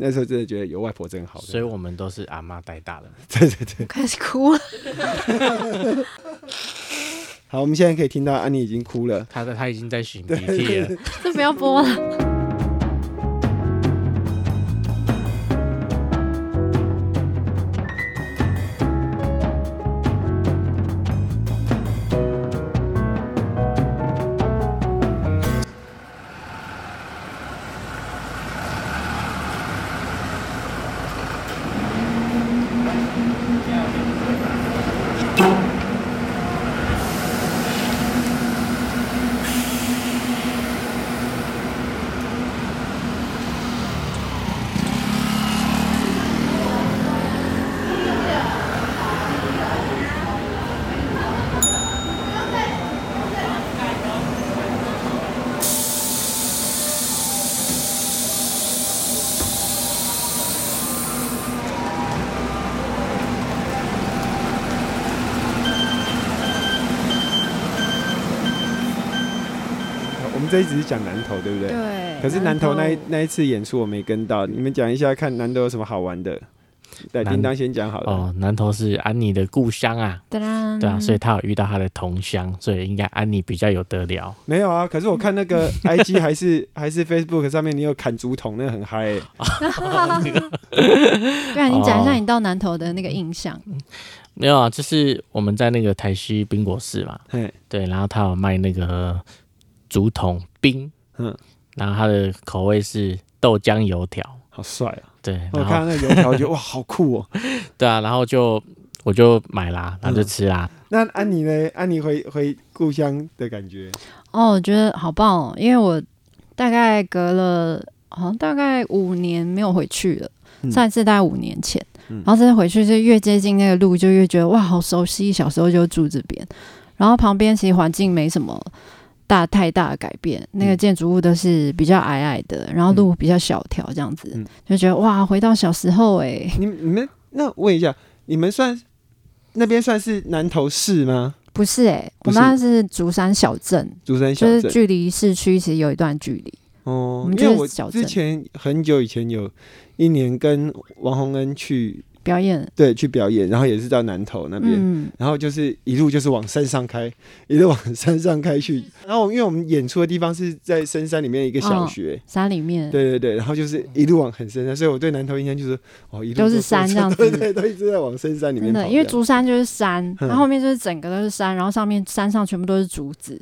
那时候真的觉得有外婆真好。所以我们都是阿妈带大的。对对对，开始哭了。好，我们现在可以听到安妮已经哭了。她的她已经在擤鼻涕了。这不要播了。这一直是讲南投，对不对？对。可是南投那那一次演出我没跟到，你们讲一下看南投有什么好玩的。对，叮当先讲好了。哦，南投是安妮的故乡啊。对啊，所以他有遇到他的同乡，所以应该安妮比较有得聊。没有啊，可是我看那个 IG 还是还是 Facebook 上面，你有砍竹筒，那个很嗨。对啊，你讲一下你到南投的那个印象。没有啊，就是我们在那个台西冰果市嘛。对，然后他有卖那个。竹筒冰，嗯，然后它的口味是豆浆油条，好帅啊！对，我看到那油条，觉得哇，好酷哦！对啊，然后就我就买啦，然后就吃啦。那安妮呢？安妮回回故乡的感觉？哦，我觉得好棒哦，因为我大概隔了好像大概五年没有回去了，上一次大概五年前，然后这次回去就越接近那个路，就越觉得哇，好熟悉，小时候就住这边，然后旁边其实环境没什么。大太大的改变，那个建筑物都是比较矮矮的，然后路比较小条，这样子就觉得哇，回到小时候哎。你你们那问一下，你们算那边算是南投市吗？不是哎，我们那是竹山小镇，竹山小镇就是距离市区其实有一段距离哦。因为我之前很久以前有一年跟王洪恩去。表演对，去表演，然后也是到南头那边，然后就是一路就是往山上开，一路往山上开去。然后因为我们演出的地方是在深山里面一个小学，山里面，对对对，然后就是一路往很深山，所以我对南头印象就是哦，一路都是山这样 子，对对，都一直在往深山里面。因为竹山就是山，然后后面就是整个都是山，然后上面山上全部都是竹子。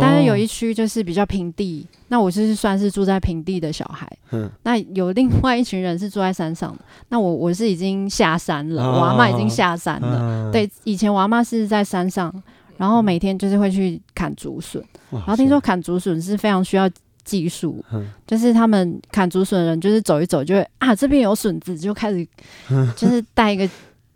但是有一区就是比较平地，那我就是算是住在平地的小孩。嗯，那有另外一群人是住在山上的。那我我是已经下山了，我阿妈已经下山了。对，以前我阿妈是在山上，然后每天就是会去砍竹笋。然后听说砍竹笋是非常需要技术，就是他们砍竹笋的人就是走一走就会啊这边有笋子，就开始 就是带一个。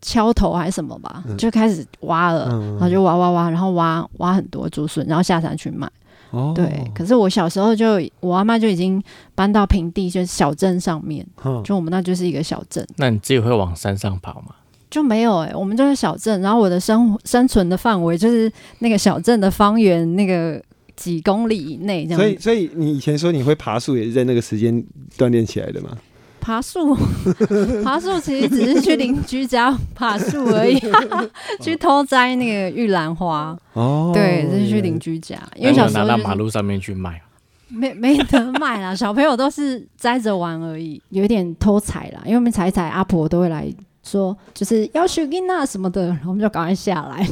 敲头还是什么吧，就开始挖了，然后就挖挖挖，然后挖挖很多竹笋，然后下山去卖。哦，对。可是我小时候就，我阿妈就已经搬到平地，就是小镇上面，就我们那就是一个小镇。那你自己会往山上跑吗？就没有哎，我们就是小镇，然后我的生生存的范围就是那个小镇的方圆那个几公里以内这样。所以，所以你以前说你会爬树，也是在那个时间锻炼起来的吗？爬树，爬树其实只是去邻居家爬树而已，去偷摘那个玉兰花。哦，对，是去邻居家，因为小时候拿到马路上面去卖，没没得卖啦。小朋友都是摘着玩而已，有点偷采啦。因为我们采采，阿婆都会来说，就是要许金娜什么的，然后我们就赶快下来。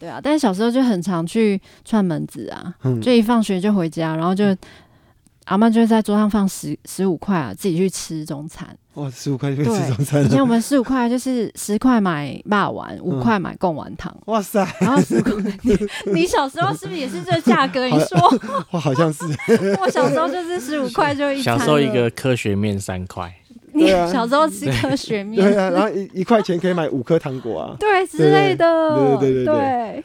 对啊，但是小时候就很常去串门子啊，就一放学就回家，然后就。阿妈就会在桌上放十十五块啊，自己去吃中餐。哇，十五块就吃中餐。以前我们十五块就是十块买霸丸，五块买贡丸汤。哇塞！然后十五块，你你小时候是不是也是这价格？你说？我，好像是。我小时候就是十五块就一。小时候一个科学面三块。你小时候吃科学面？对啊，然后一一块钱可以买五颗糖果啊。对，之类的。对对对对对。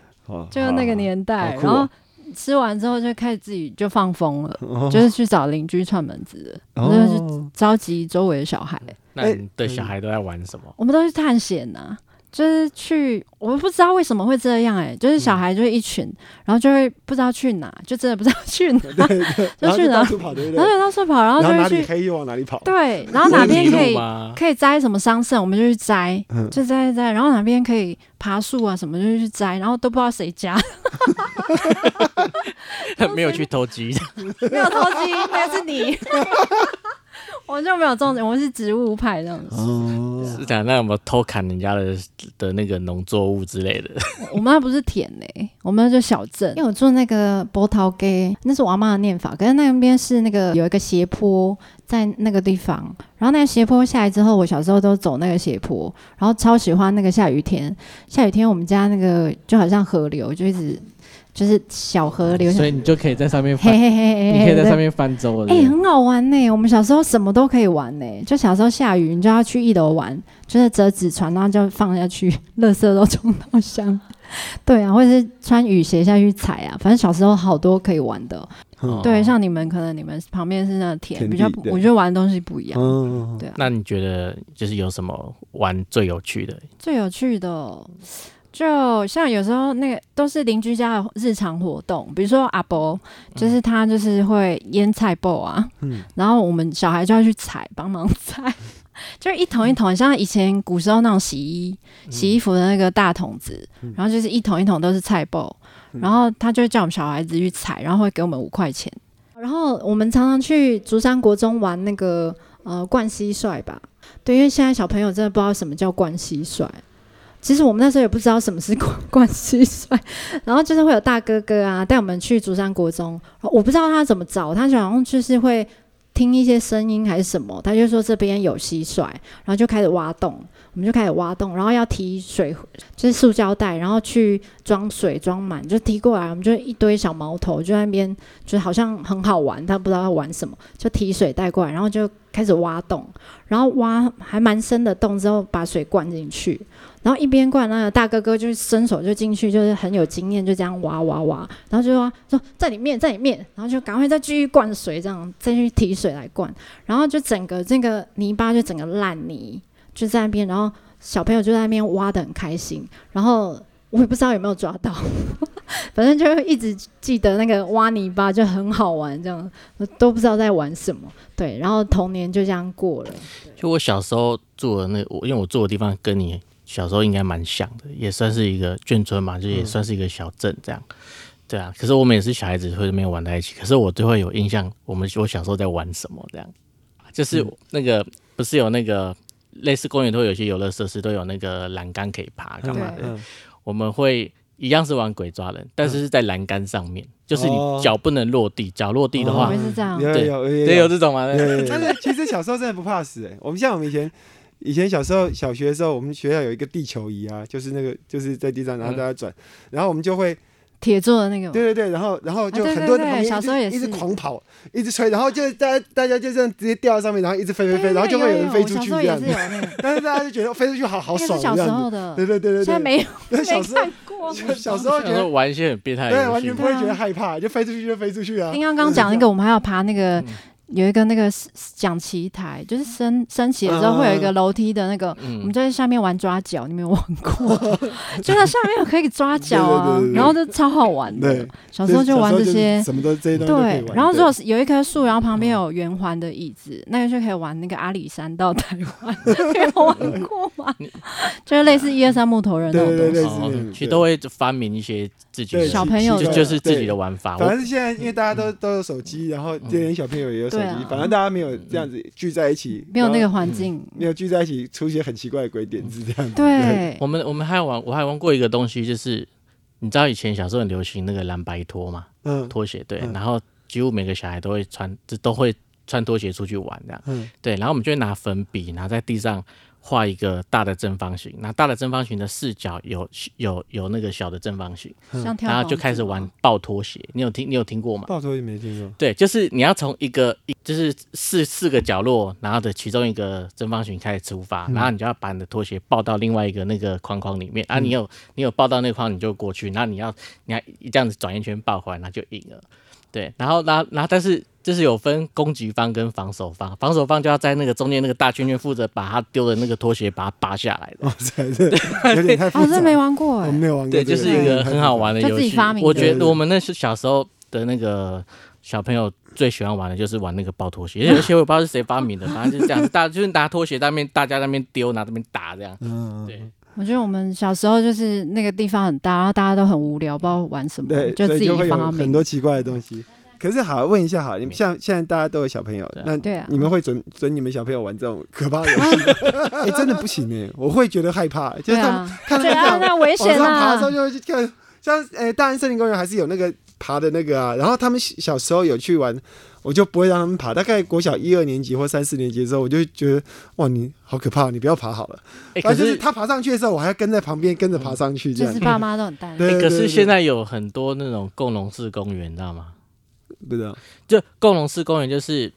就是那个年代，然后。吃完之后就开始自己就放风了，就是去找邻居串门子，然后就召集周围的小孩。那你的小孩都在玩什么？我们都去探险呐，就是去，我不知道为什么会这样哎，就是小孩就是一群，然后就会不知道去哪，就真的不知道去哪，就去哪，然后就到处跑，然后就哪里黑又往哪里跑。对，然后 哪边可以可以摘什么桑葚，我们就去摘，就摘摘，然后哪边可以爬树啊什么就去摘，然后都不知道谁家，没有去偷鸡，没有偷鸡，那是你。我就没有种，我是植物派这样子。哦，是讲那有没有偷砍人家的的那个农作物之类的？我们那不是田嘞，我们那就小镇。因为我住那个波涛街，那是我阿妈的念法。可是那边是那个有一个斜坡在那个地方，然后那个斜坡下来之后，我小时候都走那个斜坡，然后超喜欢那个下雨天。下雨天我们家那个就好像河流，就一直。就是小河流，所以你就可以在上面翻，你可以在上面翻舟了。哎，很好玩呢。我们小时候什么都可以玩呢。就小时候下雨，你就要去一楼玩，就是折纸船，然后就放下去，垃圾都冲到箱。对啊，或者是穿雨鞋下去踩啊。反正小时候好多可以玩的。对，像你们可能你们旁边是那田，比较我觉得玩的东西不一样。对啊。那你觉得就是有什么玩最有趣的？最有趣的。就像有时候那个都是邻居家的日常活动，比如说阿伯，就是他就是会腌菜包啊，嗯，然后我们小孩就要去采，帮忙采，就一桶一桶，像以前古时候那种洗衣洗衣服的那个大桶子，然后就是一桶一桶都是菜包，然后他就叫我们小孩子去采，然后会给我们五块钱，然后我们常常去竹山国中玩那个呃灌蟋蟀吧，对，因为现在小朋友真的不知道什么叫灌蟋蟀。其实我们那时候也不知道什么是灌灌蟋蟀，然后就是会有大哥哥啊带我们去竹山国中，我不知道他怎么找，他好像就是会听一些声音还是什么，他就说这边有蟋蟀，然后就开始挖洞，我们就开始挖洞，然后要提水，就是塑胶袋，然后去装水装满，就提过来，我们就一堆小毛头就在那边，就好像很好玩，他不知道要玩什么，就提水带过来，然后就开始挖洞，然后挖还蛮深的洞之后把水灌进去。然后一边灌，那个大哥哥就伸手就进去，就是很有经验，就这样挖挖挖，然后就说说在里面，在里面，然后就赶快再继续灌水，这样再去提水来灌，然后就整个这个泥巴就整个烂泥就在那边，然后小朋友就在那边挖的很开心，然后我也不知道有没有抓到，反正就一直记得那个挖泥巴就很好玩，这样都不知道在玩什么，对，然后童年就这样过了。就我小时候住的那，因为我住的地方跟你。小时候应该蛮像的，也算是一个眷村嘛，就也算是一个小镇这样。对啊，可是我们也是小孩子，会没有玩在一起。可是我就会有印象，我们我小时候在玩什么这样，就是那个不是有那个类似公园都会有些游乐设施，都有那个栏杆可以爬干嘛的。我们会一样是玩鬼抓人，但是是在栏杆上面，就是你脚不能落地，脚落地的话，是这样，对，也有这种吗？但是其实小时候真的不怕死哎，我们像我们以前。以前小时候小学的时候，我们学校有一个地球仪啊，就是那个就是在地上，然后大家转，然后我们就会铁做的那个，对对对，然后然后就很多的小时候也是一直狂跑，一直吹，然后就大家大家就这样直接掉在上面，然后一直飞飞飞，然后就会有人飞出去这样子。但是大家就觉得飞出去好好爽，小时候的，对对对对，现在没有，小时候小时候觉得玩一些很变态，对，完全不会觉得害怕，就飞出去就飞出去啊。丁刚刚讲那个，我们还要爬那个。有一个那个讲旗台，就是升升起的时候会有一个楼梯的那个，我们在下面玩抓脚，你没有玩过？就在下面可以抓脚啊，然后就超好玩的。小时候就玩这些，什么都这些东西对，然后如果是有一棵树，然后旁边有圆环的椅子，那个就可以玩那个阿里山到台湾，有玩过吗？就是类似一二三木头人那种东西，其实都会发明一些自己小朋友就是自己的玩法。反正现在因为大家都都有手机，然后这些小朋友也有手机。反正大家没有这样子聚在一起，没有那个环境，没有聚在一起，出现很奇怪的鬼点子这样。子。对，我们我们还玩，我还玩过一个东西，就是你知道以前小时候很流行那个蓝白拖嘛，嗯，拖鞋对，然后几乎每个小孩都会穿，这都会穿拖鞋出去玩这样，嗯，对，然后我们就会拿粉笔拿在地上。画一个大的正方形，那大的正方形的四角有有有那个小的正方形，然后就开始玩抱拖鞋。你有听你有听过吗？抱拖鞋没听过。对，就是你要从一个一就是四四个角落，然后的其中一个正方形开始出发，然后你就要把你的拖鞋抱到另外一个那个框框里面啊。你有你有抱到那个框，你就过去，然后你要你要这样子转一圈抱回来，那就赢了。对，然后然后然后但是就是有分攻击方跟防守方，防守方就要在那个中间那个大圈圈负责把他丢的那个拖鞋把它拔下来的。哇塞，这有点太。哦，这没玩过哎，我没有玩过。对，就是一个很好玩的游戏。我觉得我们那是小时候的那个小朋友最喜欢玩的就是玩那个抱拖鞋，而且我不知道是谁发明的，反正就是这样，大就是拿拖鞋在那边，大家那边丢，拿那边打这样。嗯，对。我觉得我们小时候就是那个地方很大，然后大家都很无聊，不知道玩什么，就自己发明很多奇怪的东西。可是好，问一下好，你们像现在大家都有小朋友，那你们会准准你们小朋友玩这种可怕的 游戏？哎，真的不行哎，我会觉得害怕，就是他们看到这样危险啊，爬的时候就会去看，像哎大安森林公园还是有那个爬的那个啊，然后他们小时候有去玩，我就不会让他们爬。大概国小一二年级或三四年级的时候，我就觉得哇，你好可怕，你不要爬好了。哎，可是他爬上去的时候，我还要跟在旁边跟着爬上去。就是爸妈都很带。对，可是现在有很多那种共融式公园，你知道吗？不知道，就共融式公园，就是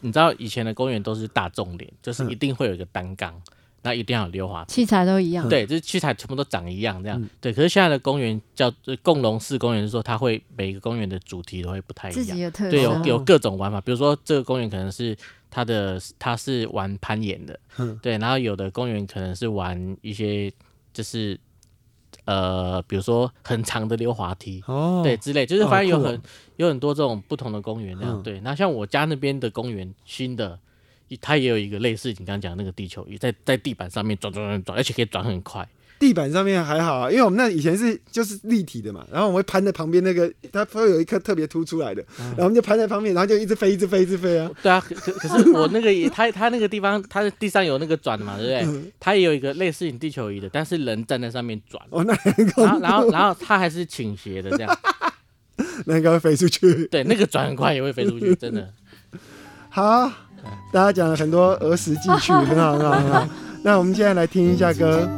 你知道以前的公园都是大众脸，就是一定会有一个单杠，那一定要有溜滑器材都一样，对，就是器材全部都长一样这样，对。可是现在的公园叫共融式公园，是说它会每个公园的主题都会不太一样，对，有有各种玩法，比如说这个公园可能是它的它是玩攀岩的，嗯，对，然后有的公园可能是玩一些就是。呃，比如说很长的溜滑梯，哦，对，之类，就是发现有很有很多这种不同的公园那样，对。那像我家那边的公园，新的，它也有一个类似你刚刚讲那个地球仪，在在地板上面转转转转，而且可以转很快。地板上面还好啊，因为我们那以前是就是立体的嘛，然后我们会攀在旁边那个，它会有一颗特别凸出来的，然后我们就攀在旁边，然后就一直飞，一直飞，一直飞啊。对啊，可可是我那个也，它它那个地方，它的地上有那个转的嘛，对不对？它也有一个类似你地球仪的，但是人站在上面转。哦，那然后然后然后它还是倾斜的这样，那应该会飞出去。对，那个转很快也会飞出去，真的。好，大家讲了很多儿时记趣，很好很好很好。那我们现在来听一下歌。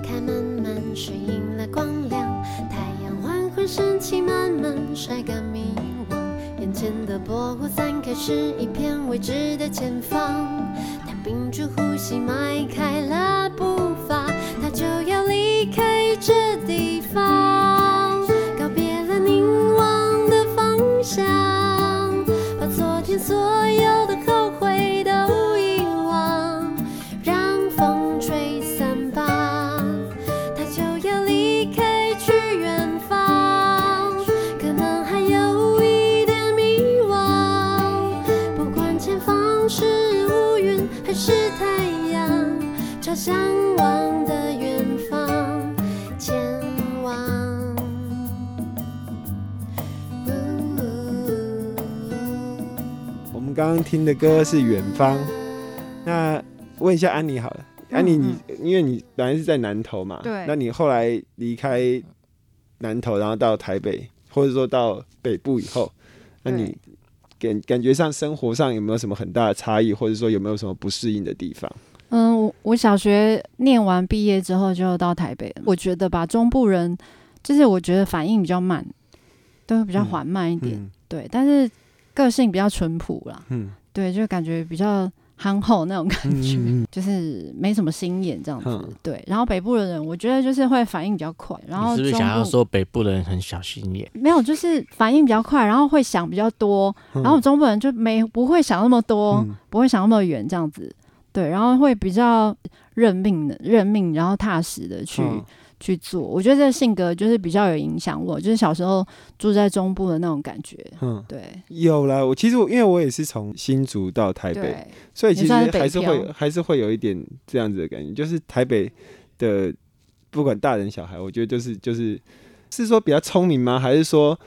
晒干迷惘，眼前的薄雾散开，是一片未知的前方。他屏住呼吸，迈开了步伐，他就要离开这地方，告别了凝望的方向，朝向往的远方前往。我们刚刚听的歌是《远方》。那问一下安妮好了，安妮，你因为你本来是在南投嘛，对，那你后来离开南投，然后到台北，或者说到北部以后，那你？感感觉上生活上有没有什么很大的差异，或者说有没有什么不适应的地方？嗯，我我小学念完毕业之后就到台北了。我觉得吧，中部人就是我觉得反应比较慢，都比较缓慢一点。对，但是个性比较淳朴啦。嗯，对，就感觉比较。憨厚那种感觉，就是没什么心眼这样子。对，然后北部的人，我觉得就是会反应比较快。然后是不是想要说北部的人很小心眼？没有，就是反应比较快，然后会想比较多。然后中部人就没不会想那么多，不会想那么远这样子。对，然后会比较认命的，认命，然后踏实的去。去做，我觉得这个性格就是比较有影响我，就是小时候住在中部的那种感觉。嗯，对，有了。我其实我因为我也是从新竹到台北，所以其实还是会还是会有一点这样子的感觉，就是台北的不管大人小孩，我觉得就是就是是说比较聪明吗？还是说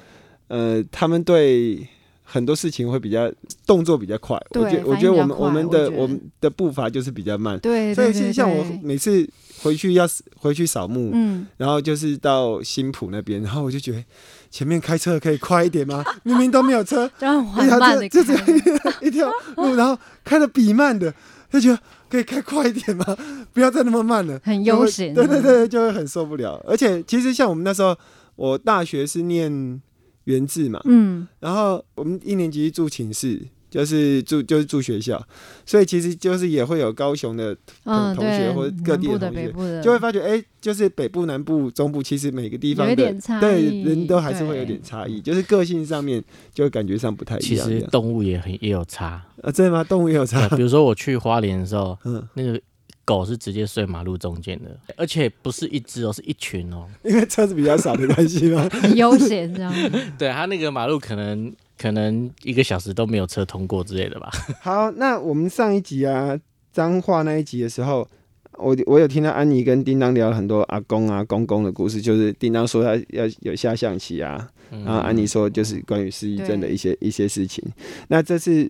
呃他们对？很多事情会比较动作比较快，我觉我觉得我们我们的我们的步伐就是比较慢，对，所以其实像我每次回去要回去扫墓，嗯，然后就是到新浦那边，然后我就觉得前面开车可以快一点吗？明明都没有车，然后缓慢的开，一条路，然后开的比慢的，就觉得可以开快一点吗？不要再那么慢了，很悠闲，对对对，就会很受不了。而且其实像我们那时候，我大学是念。原字嘛，嗯，然后我们一年级住寝室，就是住就是住学校，所以其实就是也会有高雄的同同学或者各地的同学，就会发觉哎，就是北部、南部、中部，其实每个地方的对人都还是会有点差异，就是个性上面就感觉上不太一样。其实动物也很也有差啊，真的吗？动物也有差。比如说我去花莲的时候，嗯，那个狗是直接睡马路中间的，而且不是一只哦，是一群哦，因为车子比较少的关系吗？悠闲这样。对，它那个马路可能。可能一个小时都没有车通过之类的吧。好，那我们上一集啊，脏话那一集的时候，我我有听到安妮跟叮当聊了很多阿公啊、公公的故事，就是叮当说他要有下象棋啊，然后安妮说就是关于失忆症的一些一些事情。那这次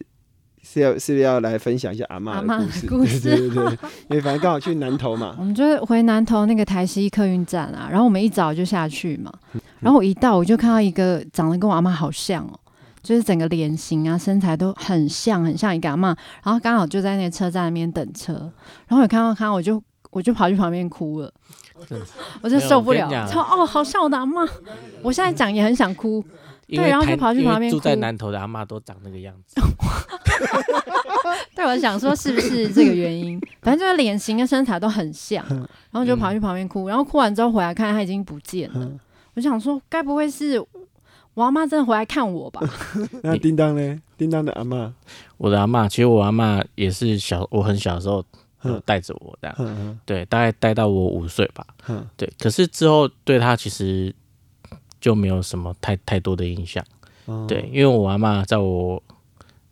是要是不是要来分享一下阿妈的故事？对对对，因为反正刚好去南投嘛，我们就是回南投那个台西客运站啊，然后我们一早就下去嘛，然后我一到我就看到一个长得跟我阿妈好像哦。就是整个脸型啊，身材都很像，很像一个阿妈。然后刚好就在那个车站那边等车，然后我看到他，我就我就跑去旁边哭了，我就受不了，说哦，好像我的阿妈。我现在讲也很想哭，对，然后就跑去旁边。住在南头的阿妈都长那个样子。对，我想说是不是这个原因？反正就是脸型跟身材都很像，然后就跑去旁边哭。然后哭完之后回来看，他已经不见了。我想说，该不会是？我阿妈真的回来看我吧？那叮当呢？叮当的阿妈，我的阿妈，其实我阿妈也是小，我很小的时候带着我这样，对，大概带到我五岁吧，对。可是之后对他其实就没有什么太太多的印象，对，因为我阿妈在我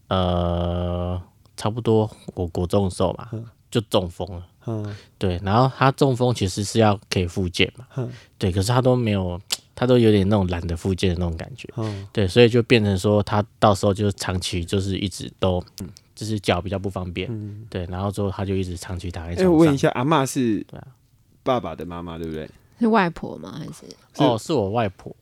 呃差不多我国中的时候嘛，就中风了，对，然后她中风其实是要可以复健嘛，对，可是她都没有。他都有点那种懒得复健的那种感觉，对，所以就变成说他到时候就是长期就是一直都，就是脚比较不方便，对，然后之后他就一直长期躺在床上。哎，问一下，阿妈是爸爸的妈妈对不对？是外婆吗？还是？哦，是我外婆，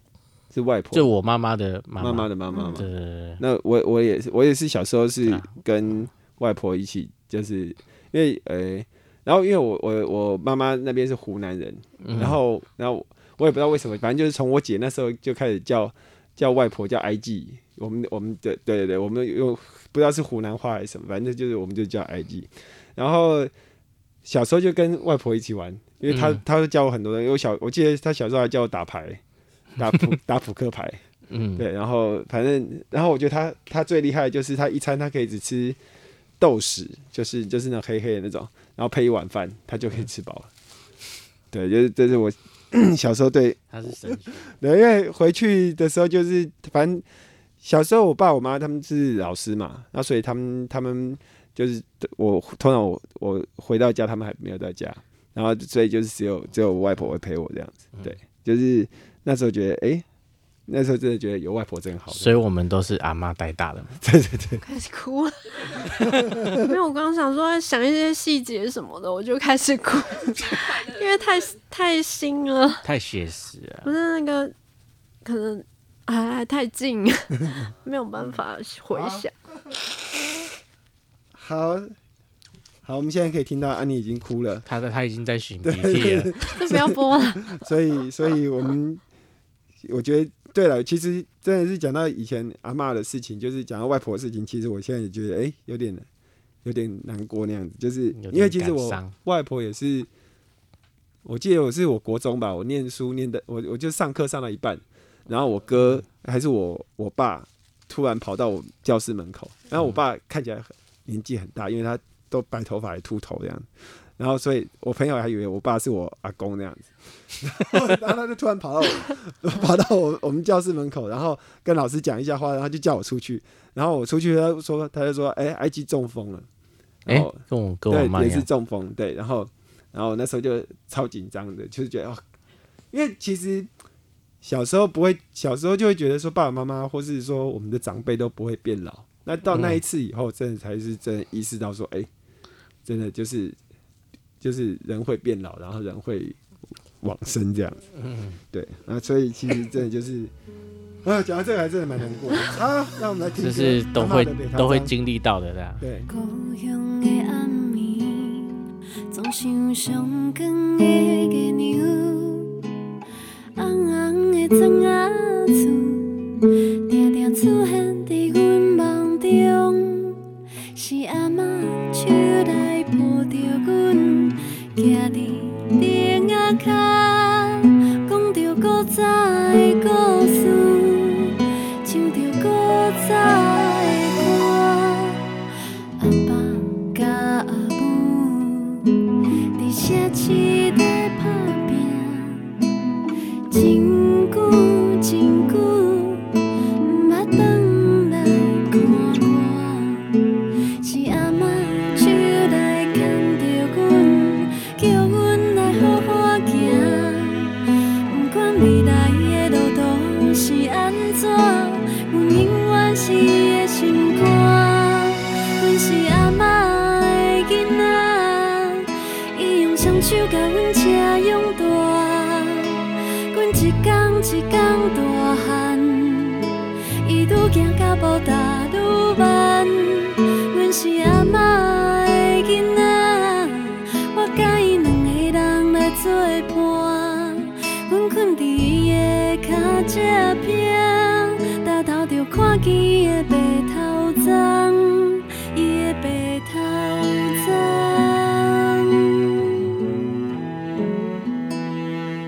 是外婆，就我妈妈的妈妈的妈妈嘛。对对对。那我我也是，我也是小时候是跟外婆一起，就是因为呃，然后因为我我我妈妈那边是湖南人，然后然后。我也不知道为什么，反正就是从我姐那时候就开始叫叫外婆叫 IG，我们我们的对对对，我们用不知道是湖南话还是什么，反正就是我们就叫 IG。然后小时候就跟外婆一起玩，因为她她会教我很多东西。我小我记得她小时候还教我打牌，打扑 打扑克牌，嗯，对。然后反正然后我觉得他他最厉害的就是他一餐他可以只吃豆豉，就是就是那黑黑的那种，然后配一碗饭，他就可以吃饱了。对，就是这是我。小时候对，他是神 对，因为回去的时候就是，反正小时候我爸我妈他们是老师嘛，那所以他们他们就是我通常我我回到家他们还没有在家，然后所以就是只有只有我外婆会陪我这样子，对，就是那时候觉得哎。那时候真的觉得有外婆真好，所以我们都是阿妈带大的嘛。对对对，开始哭了。没有，我刚刚想说想一些细节什么的，我就开始哭，因为太太新了，太写实了。不是那个，可能还还太近，没有办法回想。好好，我们现在可以听到安妮已经哭了，她的她已经在擤鼻涕了，不要播了。所以，所以我们我觉得。对了，其实真的是讲到以前阿妈的事情，就是讲到外婆的事情。其实我现在也觉得，哎，有点有点难过那样子。就是因为其实我外婆也是，我记得我是我国中吧，我念书念的，我我就上课上到一半，然后我哥还是我我爸突然跑到我教室门口，然后我爸看起来年纪很大，因为他都白头发还秃头这样。然后，所以我朋友还以为我爸是我阿公那样子，然后他就突然跑到我，跑到我我们教室门口，然后跟老师讲一下话，然后就叫我出去。然后我出去，他说他就说：“哎，I G 中风了。”哎，跟我跟我妈也是中风，对。然后，然后那时候就超紧张的，就是觉得哦，因为其实小时候不会，小时候就会觉得说爸爸妈妈或是说我们的长辈都不会变老。那到那一次以后，真的才是真意识到说，哎，真的就是。就是人会变老，然后人会往生这样子。嗯，对。那所以其实真的就是，啊，讲到这个还真的蛮难过的啊。让我们来听，就是都会都会经历到的，对。对。再告诉。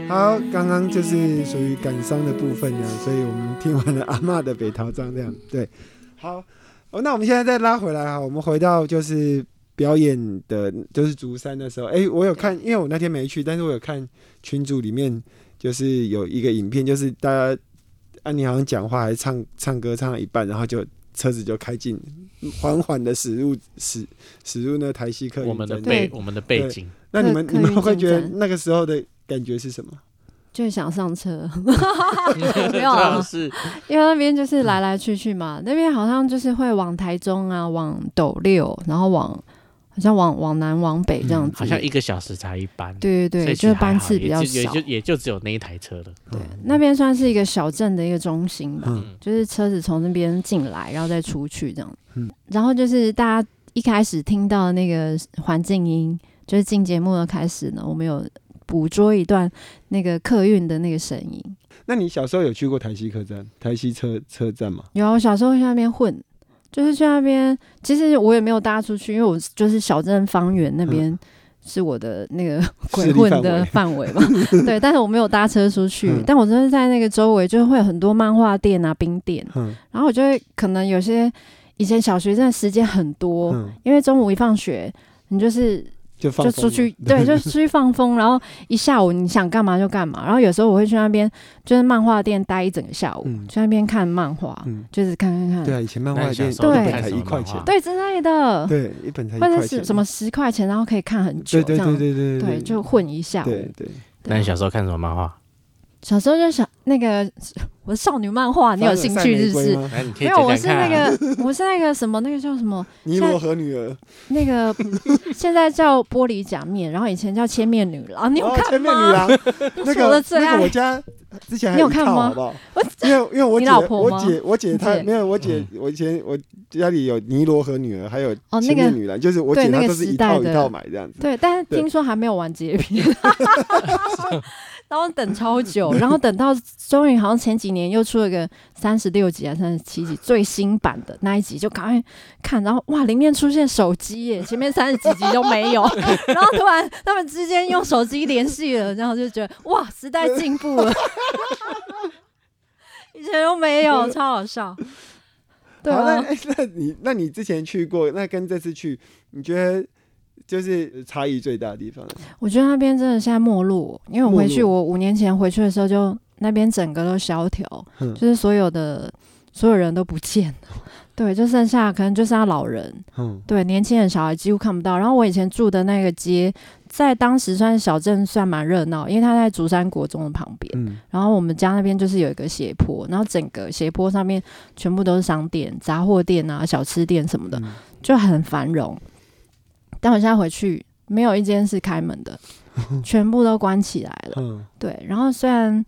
好，刚刚就是属于感伤的部分呢，所以我们听完了阿妈的《北桃张》这样。对，好，那我们现在再拉回来哈，我们回到就是表演的，就是竹山的时候，哎，我有看，因为我那天没去，但是我有看群组里面就是有一个影片，就是大家啊，你好像讲话还是唱唱歌唱到一半，然后就车子就开进，缓缓的驶入驶驶入那台西客我们的背我们的背景。那你们你们会觉得那个时候的？感觉是什么？就想上车，没有啊，是因为那边就是来来去去嘛。那边好像就是会往台中啊，往斗六，然后往好像往往南往北这样子，好像一个小时才一班。对对对，就是班次比较少，也就也就只有那一台车了。对，那边算是一个小镇的一个中心吧，就是车子从那边进来，然后再出去这样。嗯，然后就是大家一开始听到那个环境音，就是进节目的开始呢，我们有。捕捉一段那个客运的那个声音。那你小时候有去过台西客站、台西车车站吗？有，我小时候去那边混，就是去那边。其实我也没有搭出去，因为我就是小镇方圆那边是我的那个 鬼混的范围嘛。对，但是我没有搭车出去。但我真的在那个周围，就会有很多漫画店啊、冰店。嗯。然后我就会可能有些以前小学真的时间很多，因为中午一放学，你就是。就就出去，对，就出去放风，然后一下午你想干嘛就干嘛。然后有时候我会去那边，就是漫画店待一整个下午，去那边看漫画，就是看看看。对啊，以前漫画店对才一块钱，对之类的，对一本才或者是什么十块钱，然后可以看很久，对对对对对，就混一下午。对对。那你小时候看什么漫画？小时候就想那个我少女漫画，你有兴趣是不是？没有，我是那个 我是那个什么那个叫什么？尼罗河女儿。那个现在叫玻璃假面，然后以前叫千面女郎。你有看吗？千面女郎，那个那个我家之前还有看吗？因为因为我姐 我姐我姐她没有我姐我以前我家里有尼罗河女儿，还有千面女郎，就是我姐她都是一套一套买这样子。对，但是听说还没有完结篇。然后等超久，然后等到终于好像前几年又出了个三十六集啊，三十七集最新版的那一集，就赶快看。然后哇，里面出现手机耶，前面三十几集都没有。然后突然他们之间用手机联系了，然后就觉得哇，时代进步了，以前都没有，超好笑。对啊，那那你那你之前去过，那跟这次去，你觉得？就是差异最大的地方。我觉得那边真的现在没落，因为我回去，我五年前回去的时候，就那边整个都萧条，就是所有的所有人都不见了，对，就剩下可能就剩下老人，嗯，对，年轻人小孩几乎看不到。然后我以前住的那个街，在当时算小镇，算蛮热闹，因为它在竹山国中的旁边。嗯，然后我们家那边就是有一个斜坡，然后整个斜坡上面全部都是商店、杂货店啊、小吃店什么的，就很繁荣。但我现在回去，没有一间是开门的，全部都关起来了。嗯，对。然后虽然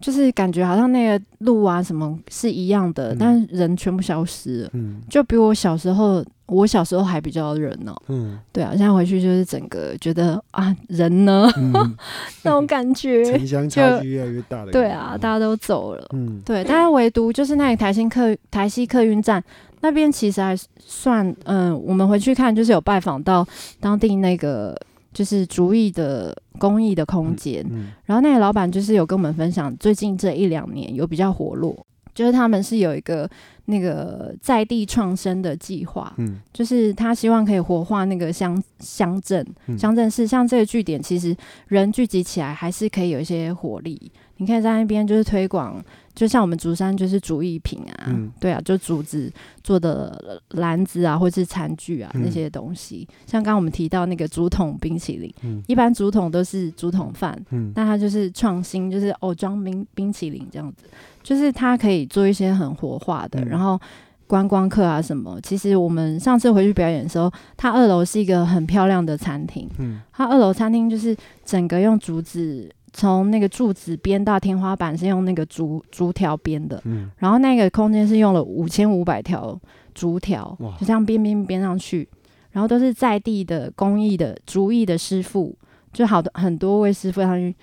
就是感觉好像那个路啊什么是一样的，但人全部消失了。嗯，就比我小时候，我小时候还比较热闹。嗯，对啊。现在回去就是整个觉得啊，人呢 那种感觉，城乡差距越来越大了。对啊，大家都走了。嗯，对。但是唯独就是那里台新客台西客运站。那边其实还算，嗯，我们回去看就是有拜访到当地那个，就是竹艺的工艺的空间。然后那个老板就是有跟我们分享，最近这一两年有比较活络，就是他们是有一个那个在地创生的计划，嗯，就是他希望可以活化那个乡乡镇，乡镇是像这个据点，其实人聚集起来还是可以有一些活力。你可以在那边就是推广，就像我们竹山就是竹艺品啊，对啊，就竹子做的篮子啊，或是餐具啊那些东西。像刚刚我们提到那个竹筒冰淇淋，一般竹筒都是竹筒饭，但它就是创新，就是哦装冰冰淇淋这样子，就是它可以做一些很活化的，然后观光客啊什么。其实我们上次回去表演的时候，它二楼是一个很漂亮的餐厅，它二楼餐厅就是整个用竹子。从那个柱子编到天花板是用那个竹竹条编的，嗯，然后那个空间是用了五千五百条竹条，就这样编编编上去，然后都是在地的工艺的竹艺的师傅，就好多很多位师傅上去，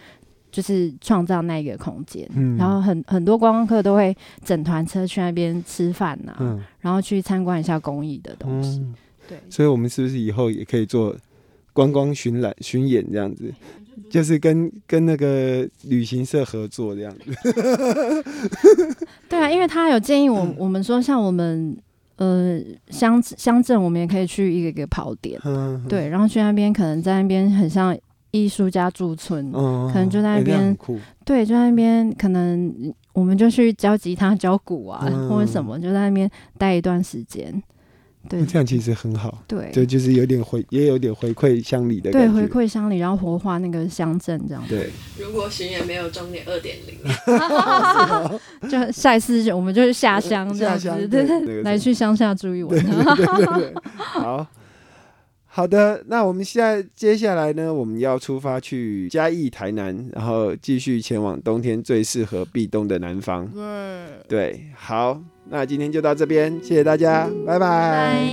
就是创造那个空间，嗯，然后很很多观光客都会整团车去那边吃饭呐，嗯，然后去参观一下工艺的东西，对，所以我们是不是以后也可以做观光巡览巡演这样子？就是跟跟那个旅行社合作这样子，对啊，因为他有建议我我们说，像我们呃乡乡镇，我们也可以去一个一个跑点，对，然后去那边可能在那边很像艺术家驻村，可能就在那边，对，就在那边可能我们就去教吉他、教鼓啊，或者什么，就在那边待一段时间。对，这样其实很好。对，就就是有点回，也有点回馈乡里的感觉。对，回馈乡里，然后活化那个乡镇这样。对。如果巡演没有终点二点零，就下一次我们就是下乡这样子，对 对，来去乡下住一晚。对对对。好。好的，那我们现在接下来呢，我们要出发去嘉义、台南，然后继续前往冬天最适合避冬的南方。对，好，那今天就到这边，谢谢大家，拜拜。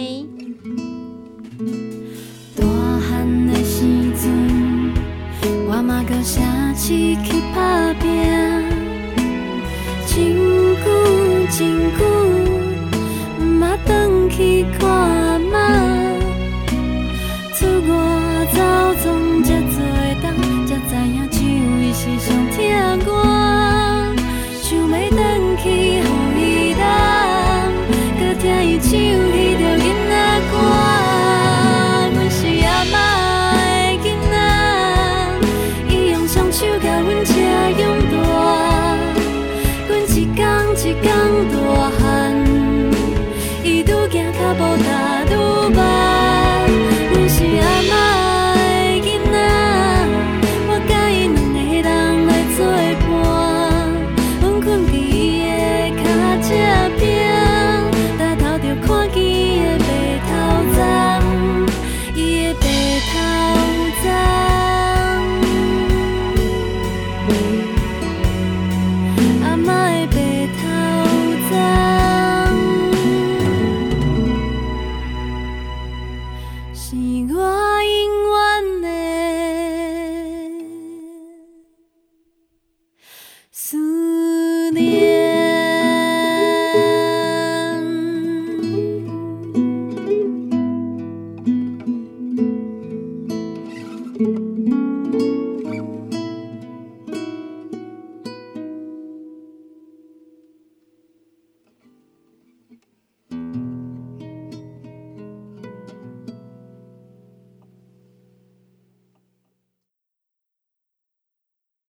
出